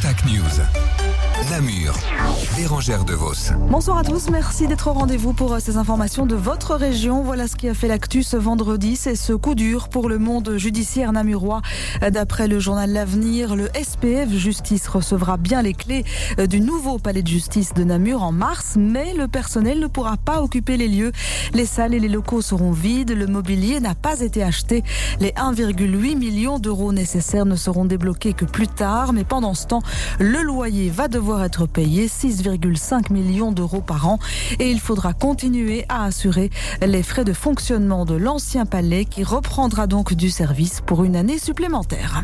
Contact News. Namur, Bérangère de Vos. Bonsoir à tous, merci d'être au rendez-vous pour euh, ces informations de votre région. Voilà ce qui a fait l'actu ce vendredi, c'est ce coup dur pour le monde judiciaire namurois. Euh, D'après le journal L'Avenir, le SPF Justice recevra bien les clés euh, du nouveau palais de justice de Namur en mars, mais le personnel ne pourra pas occuper les lieux. Les salles et les locaux seront vides, le mobilier n'a pas été acheté. Les 1,8 millions d'euros nécessaires ne seront débloqués que plus tard, mais pendant ce temps, le loyer va devoir être payé 6,5 millions d'euros par an et il faudra continuer à assurer les frais de fonctionnement de l'ancien palais qui reprendra donc du service pour une année supplémentaire.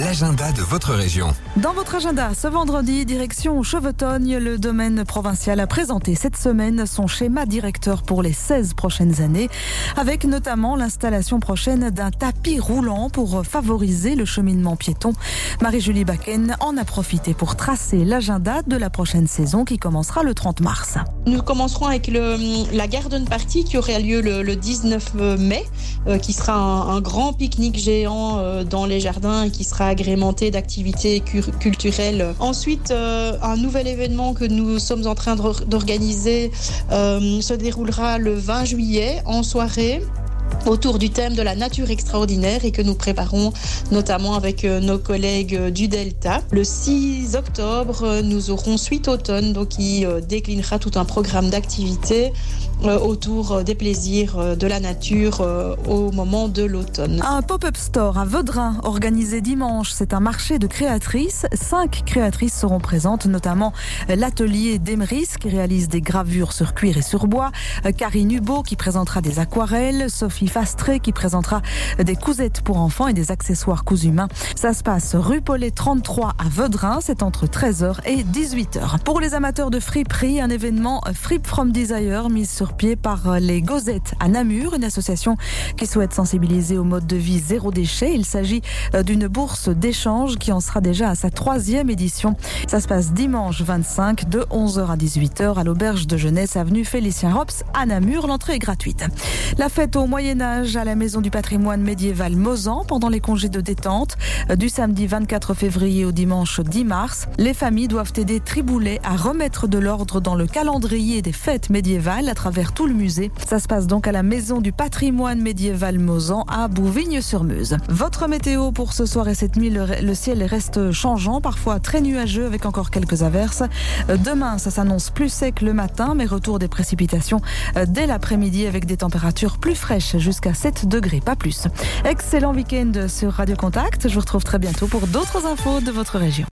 L'agenda de votre région. Dans votre agenda, ce vendredi, direction Chevetogne, le domaine provincial a présenté cette semaine son schéma directeur pour les 16 prochaines années, avec notamment l'installation prochaine d'un tapis roulant pour favoriser le cheminement piéton. Marie-Julie Bakken en a profité pour tracer l'agenda de la prochaine saison qui commencera le 30 mars. Nous commencerons avec le, la garden party qui aura lieu le, le 19 mai, euh, qui sera un, un grand pique-nique géant euh, dans les jardins et qui sera agrémenté d'activités culturelles. Ensuite, euh, un nouvel événement que nous sommes en train d'organiser euh, se déroulera le 20 juillet en soirée autour du thème de la nature extraordinaire et que nous préparons notamment avec euh, nos collègues du Delta. Le 6 octobre, nous aurons Suite Automne donc qui déclinera tout un programme d'activités autour des plaisirs de la nature au moment de l'automne. Un pop-up store à Vaudrin organisé dimanche. C'est un marché de créatrices. Cinq créatrices seront présentes, notamment l'atelier d'Emeris qui réalise des gravures sur cuir et sur bois, Karine Hubo qui présentera des aquarelles, Sophie Fastré qui présentera des cousettes pour enfants et des accessoires cousus humains. Ça se passe rue Paulet 33 à Vaudrin. C'est entre 13h et 18h. Pour les amateurs de friperie, un événement Frip from Desire mis sur pied par les Gozettes à Namur, une association qui souhaite sensibiliser au mode de vie zéro déchet. Il s'agit d'une bourse d'échange qui en sera déjà à sa troisième édition. Ça se passe dimanche 25 de 11h à 18h à l'auberge de jeunesse avenue Félicien Rops à Namur. L'entrée est gratuite. La fête au À la maison du patrimoine médiéval Mozan pendant les congés de détente du samedi 24 février au dimanche 10 mars. Les familles doivent aider Triboulet à remettre de l'ordre dans le calendrier des fêtes médiévales à travers tout le musée. Ça se passe donc à la maison du patrimoine médiéval Mozan à Bouvignes-sur-Meuse. Votre météo pour ce soir et cette nuit, le, le, ciel reste changeant, parfois très nuageux avec encore quelques averses. Demain, ça s'annonce plus sec le matin, mais retour des précipitations dès l'après-midi avec des températures plus fraîches jusqu'à 7 degrés, pas plus. Excellent week-end sur Radio Contact. Je vous retrouve très bientôt pour d'autres infos de votre région.